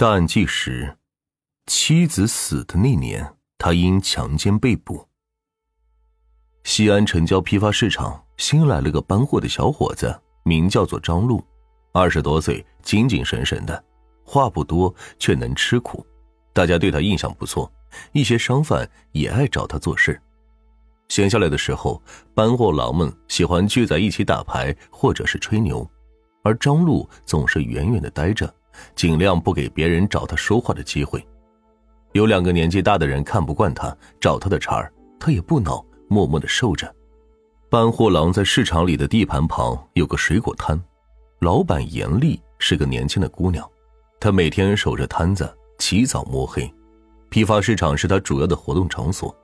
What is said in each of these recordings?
大案纪实：妻子死的那年，他因强奸被捕。西安城郊批发市场新来了个搬货的小伙子，名叫做张路，二十多岁，精精神神的，话不多，却能吃苦，大家对他印象不错，一些商贩也爱找他做事。闲下来的时候，搬货郎们喜欢聚在一起打牌或者是吹牛，而张路总是远远的待着。尽量不给别人找他说话的机会。有两个年纪大的人看不惯他，找他的茬儿，他也不恼，默默的受着。搬货郎在市场里的地盘旁有个水果摊，老板严丽是个年轻的姑娘，她每天守着摊子，起早摸黑。批发市场是她主要的活动场所，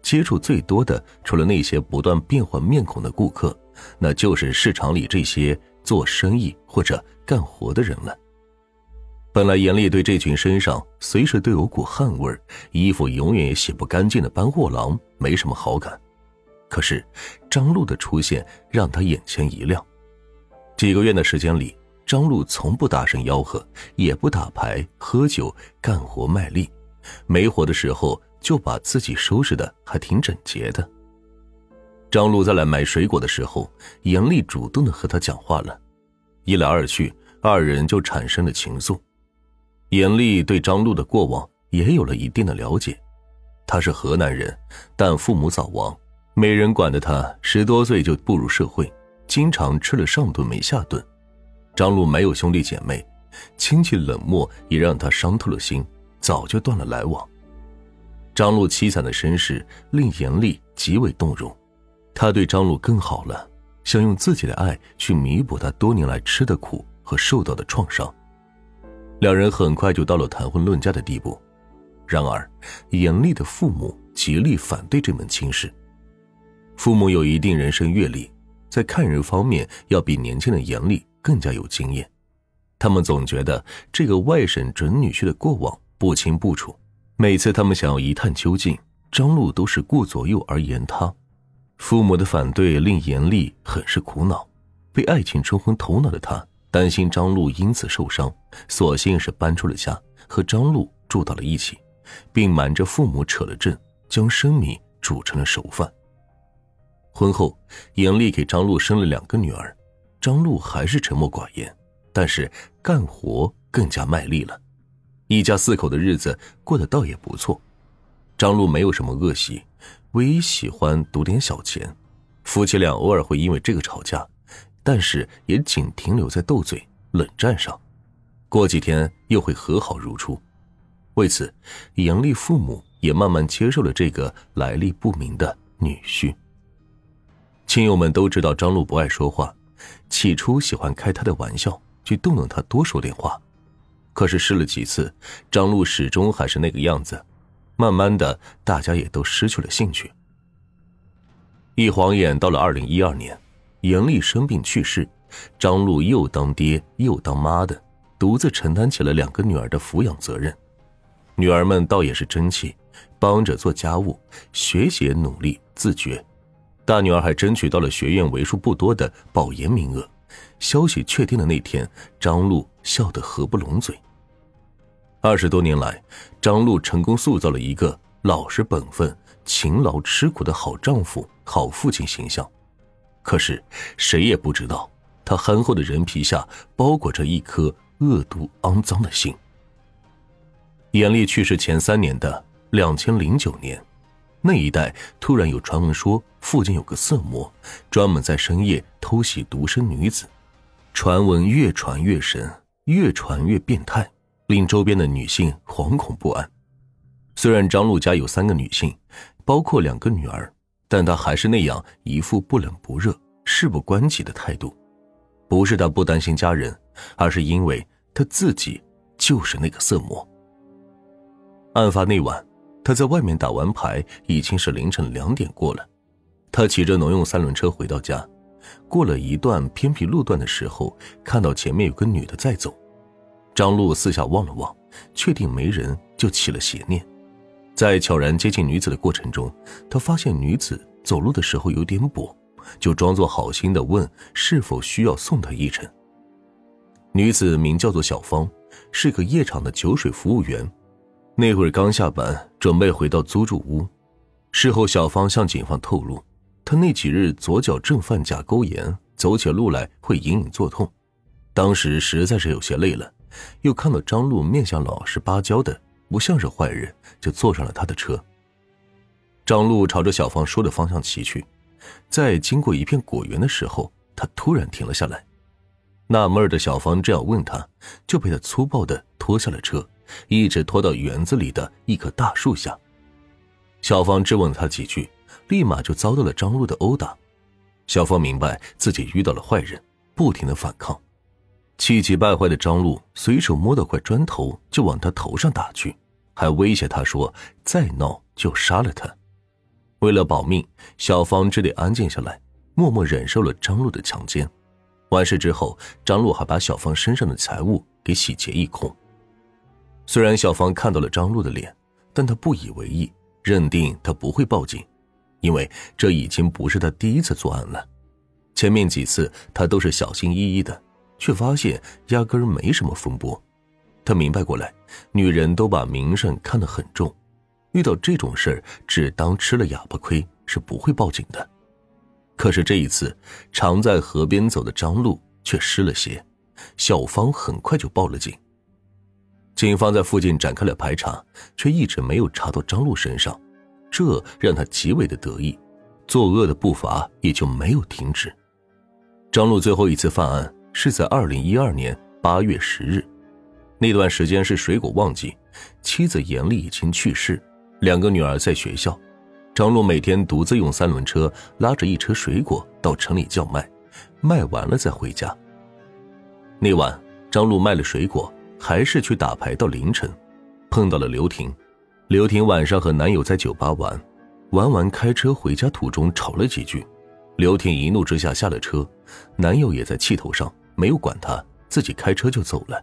接触最多的除了那些不断变换面孔的顾客，那就是市场里这些做生意或者干活的人了。本来严厉对这群身上随时都有股汗味衣服永远也洗不干净的搬货郎没什么好感，可是张璐的出现让他眼前一亮。几个月的时间里，张璐从不大声吆喝，也不打牌喝酒，干活卖力，没活的时候就把自己收拾的还挺整洁的。张璐在来买水果的时候，严厉主动的和他讲话了，一来二去，二人就产生了情愫。严厉对张璐的过往也有了一定的了解，他是河南人，但父母早亡，没人管的他十多岁就步入社会，经常吃了上顿没下顿。张璐没有兄弟姐妹，亲戚冷漠也让他伤透了心，早就断了来往。张璐凄惨的身世令严厉极为动容，他对张璐更好了，想用自己的爱去弥补他多年来吃的苦和受到的创伤。两人很快就到了谈婚论嫁的地步，然而，严厉的父母极力反对这门亲事。父母有一定人生阅历，在看人方面要比年轻的严厉更加有经验。他们总觉得这个外甥准女婿的过往不清不楚，每次他们想要一探究竟，张璐都是顾左右而言他。父母的反对令严厉很是苦恼，被爱情冲昏头脑的他。担心张璐因此受伤，索性是搬出了家，和张璐住到了一起，并瞒着父母扯了证，将生米煮成了熟饭。婚后，严厉给张璐生了两个女儿，张璐还是沉默寡言，但是干活更加卖力了，一家四口的日子过得倒也不错。张璐没有什么恶习，唯一喜欢赌点小钱，夫妻俩偶尔会因为这个吵架。但是也仅停留在斗嘴、冷战上，过几天又会和好如初。为此，杨丽父母也慢慢接受了这个来历不明的女婿。亲友们都知道张璐不爱说话，起初喜欢开他的玩笑，去逗弄他多说点话。可是试了几次，张璐始终还是那个样子，慢慢的，大家也都失去了兴趣。一晃眼到了二零一二年。严厉生病去世，张璐又当爹又当妈的，独自承担起了两个女儿的抚养责任。女儿们倒也是争气，帮着做家务，学习努力自觉。大女儿还争取到了学院为数不多的保研名额。消息确定的那天，张璐笑得合不拢嘴。二十多年来，张璐成功塑造了一个老实本分、勤劳吃苦的好丈夫、好父亲形象。可是，谁也不知道，他憨厚的人皮下包裹着一颗恶毒肮脏的心。严厉去世前三年的两千零九年，那一带突然有传闻说，附近有个色魔，专门在深夜偷袭独身女子。传闻越传越神，越传越变态，令周边的女性惶恐不安。虽然张璐家有三个女性，包括两个女儿。但他还是那样一副不冷不热、事不关己的态度，不是他不担心家人，而是因为他自己就是那个色魔。案发那晚，他在外面打完牌，已经是凌晨两点过了。他骑着农用三轮车回到家，过了一段偏僻路段的时候，看到前面有个女的在走。张璐四下望了望，确定没人，就起了邪念。在悄然接近女子的过程中，他发现女子走路的时候有点跛，就装作好心的问是否需要送她一程。女子名叫做小芳，是个夜场的酒水服务员，那会儿刚下班，准备回到租住屋。事后，小芳向警方透露，她那几日左脚正犯甲沟炎，走起路来会隐隐作痛。当时实在是有些累了，又看到张璐面相老实巴交的，不像是坏人，就坐上了他的车。张璐朝着小芳说的方向骑去，在经过一片果园的时候，他突然停了下来。纳闷的小芳这样问他，就被他粗暴的拖下了车，一直拖到园子里的一棵大树下。小芳质问了他几句，立马就遭到了张璐的殴打。小芳明白自己遇到了坏人，不停的反抗。气急败坏的张璐随手摸到块砖头就往他头上打去，还威胁他说再闹就杀了他。为了保命，小芳只得安静下来，默默忍受了张璐的强奸。完事之后，张璐还把小芳身上的财物给洗劫一空。虽然小芳看到了张璐的脸，但她不以为意，认定他不会报警，因为这已经不是他第一次作案了。前面几次他都是小心翼翼的，却发现压根儿没什么风波。他明白过来，女人都把名声看得很重，遇到这种事儿，只当吃了哑巴亏，是不会报警的。可是这一次，常在河边走的张璐却湿了鞋，小芳很快就报了警。警方在附近展开了排查，却一直没有查到张璐身上，这让他极为的得意，作恶的步伐也就没有停止。张璐最后一次犯案是在二零一二年八月十日，那段时间是水果旺季，妻子严丽已经去世，两个女儿在学校。张璐每天独自用三轮车拉着一车水果到城里叫卖，卖完了再回家。那晚，张璐卖了水果，还是去打牌到凌晨，碰到了刘婷。刘婷晚上和男友在酒吧玩，玩完开车回家途中吵了几句，刘婷一怒之下下了车，男友也在气头上，没有管他，自己开车就走了。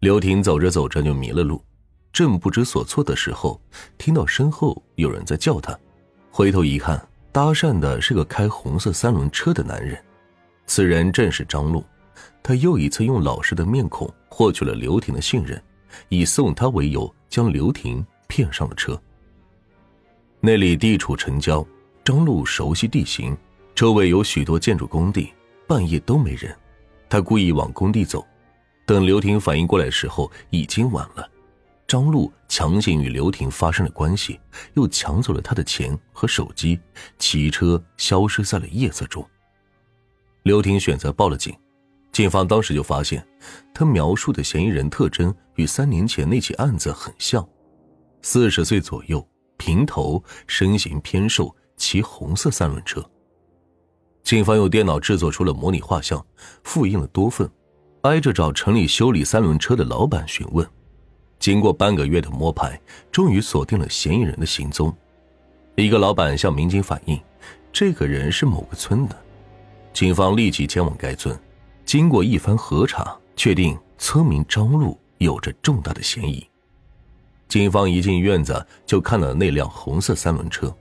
刘婷走着走着就迷了路。正不知所措的时候，听到身后有人在叫他，回头一看，搭讪的是个开红色三轮车的男人，此人正是张璐。他又一次用老实的面孔获取了刘婷的信任，以送他为由将刘婷骗上了车。那里地处城郊，张璐熟悉地形，周围有许多建筑工地，半夜都没人。他故意往工地走，等刘婷反应过来的时候，已经晚了。张璐强行与刘婷发生了关系，又抢走了她的钱和手机，骑车消失在了夜色中。刘婷选择报了警，警方当时就发现，他描述的嫌疑人特征与三年前那起案子很像：四十岁左右，平头，身形偏瘦，骑红色三轮车。警方用电脑制作出了模拟画像，复印了多份，挨着找城里修理三轮车的老板询问。经过半个月的摸排，终于锁定了嫌疑人的行踪。一个老板向民警反映，这个人是某个村的。警方立即前往该村，经过一番核查，确定村民张璐有着重大的嫌疑。警方一进院子，就看到那辆红色三轮车，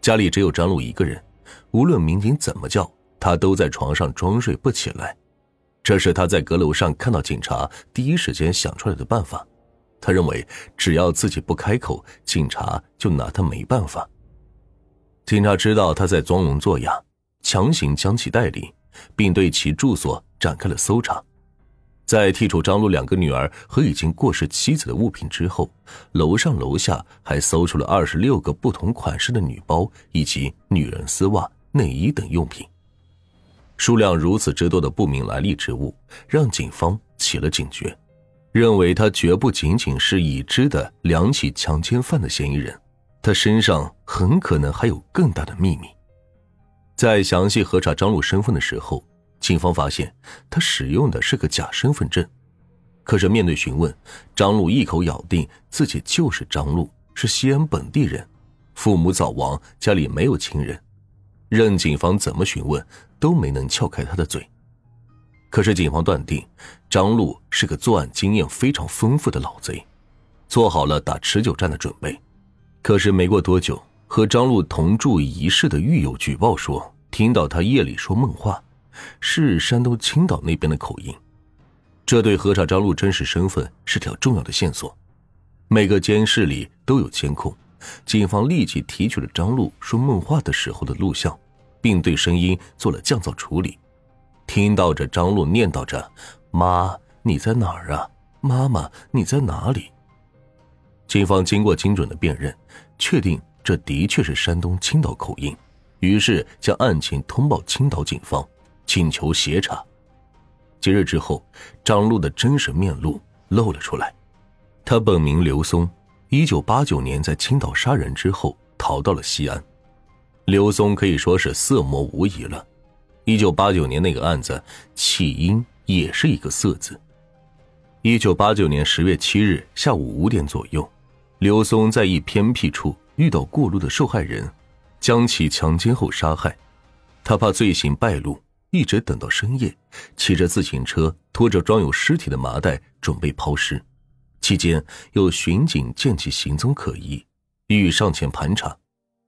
家里只有张璐一个人。无论民警怎么叫，他都在床上装睡不起来。这是他在阁楼上看到警察第一时间想出来的办法。他认为，只要自己不开口，警察就拿他没办法。警察知道他在装聋作哑，强行将其带离，并对其住所展开了搜查。在剔除张璐两个女儿和已经过世妻子的物品之后，楼上楼下还搜出了二十六个不同款式的女包以及女人丝袜、内衣等用品。数量如此之多的不明来历之物，让警方起了警觉。认为他绝不仅仅是已知的两起强奸犯的嫌疑人，他身上很可能还有更大的秘密。在详细核查张璐身份的时候，警方发现他使用的是个假身份证。可是面对询问，张璐一口咬定自己就是张璐，是西安本地人，父母早亡，家里没有亲人，任警方怎么询问都没能撬开他的嘴。可是，警方断定张璐是个作案经验非常丰富的老贼，做好了打持久战的准备。可是没过多久，和张璐同住一室的狱友举报说，听到他夜里说梦话，是山东青岛那边的口音。这对核查张璐真实身份是条重要的线索。每个监视里都有监控，警方立即提取了张璐说梦话的时候的录像，并对声音做了降噪处理。听到着张璐念叨着：“妈，你在哪儿啊？妈妈，你在哪里？”警方经过精准的辨认，确定这的确是山东青岛口音，于是将案情通报青岛警方，请求协查。几日之后，张璐的真实面目露了出来。他本名刘松，一九八九年在青岛杀人之后逃到了西安。刘松可以说是色魔无疑了。一九八九年那个案子起因也是一个“色”字。一九八九年十月七日下午五点左右，刘松在一偏僻处遇到过路的受害人，将其强奸后杀害。他怕罪行败露，一直等到深夜，骑着自行车拖着装有尸体的麻袋准备抛尸。期间有巡警见其行踪可疑，欲上前盘查。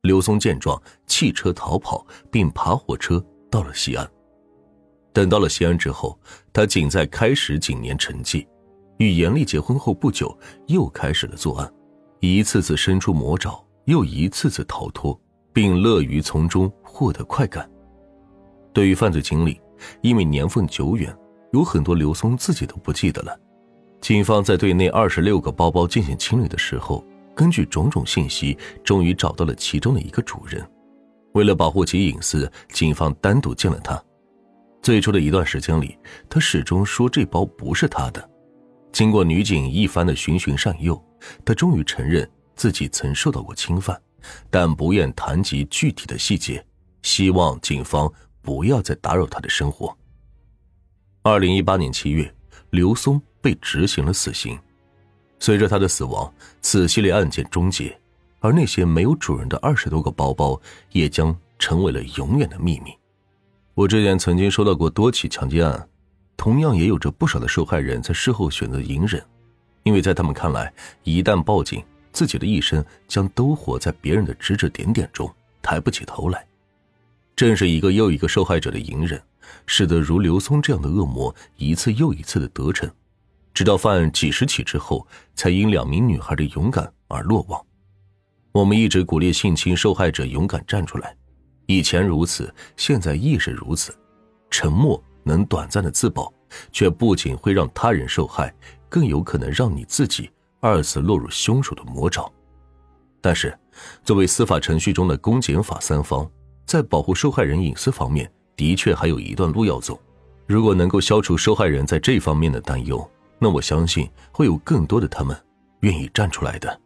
刘松见状，弃车逃跑，并爬火车到了西安。等到了西安之后，他仅在开始几年沉寂。与严丽结婚后不久，又开始了作案，一次次伸出魔爪，又一次次逃脱，并乐于从中获得快感。对于犯罪经历，因为年份久远，有很多刘松自己都不记得了。警方在对那二十六个包包进行清理的时候，根据种种信息，终于找到了其中的一个主人。为了保护其隐私，警方单独见了他。最初的一段时间里，他始终说这包不是他的。经过女警一番的循循善诱，他终于承认自己曾受到过侵犯，但不愿谈及具体的细节，希望警方不要再打扰他的生活。二零一八年七月，刘松。被执行了死刑，随着他的死亡，此系列案件终结，而那些没有主人的二十多个包包也将成为了永远的秘密。我之前曾经收到过多起强奸案，同样也有着不少的受害人在事后选择隐忍，因为在他们看来，一旦报警，自己的一生将都活在别人的指指点点中，抬不起头来。正是一个又一个受害者的隐忍，使得如刘松这样的恶魔一次又一次的得逞。直到犯案几十起之后，才因两名女孩的勇敢而落网。我们一直鼓励性侵受害者勇敢站出来，以前如此，现在亦是如此。沉默能短暂的自保，却不仅会让他人受害，更有可能让你自己二次落入凶手的魔爪。但是，作为司法程序中的公检法三方，在保护受害人隐私方面，的确还有一段路要走。如果能够消除受害人在这方面的担忧，那我相信会有更多的他们愿意站出来的。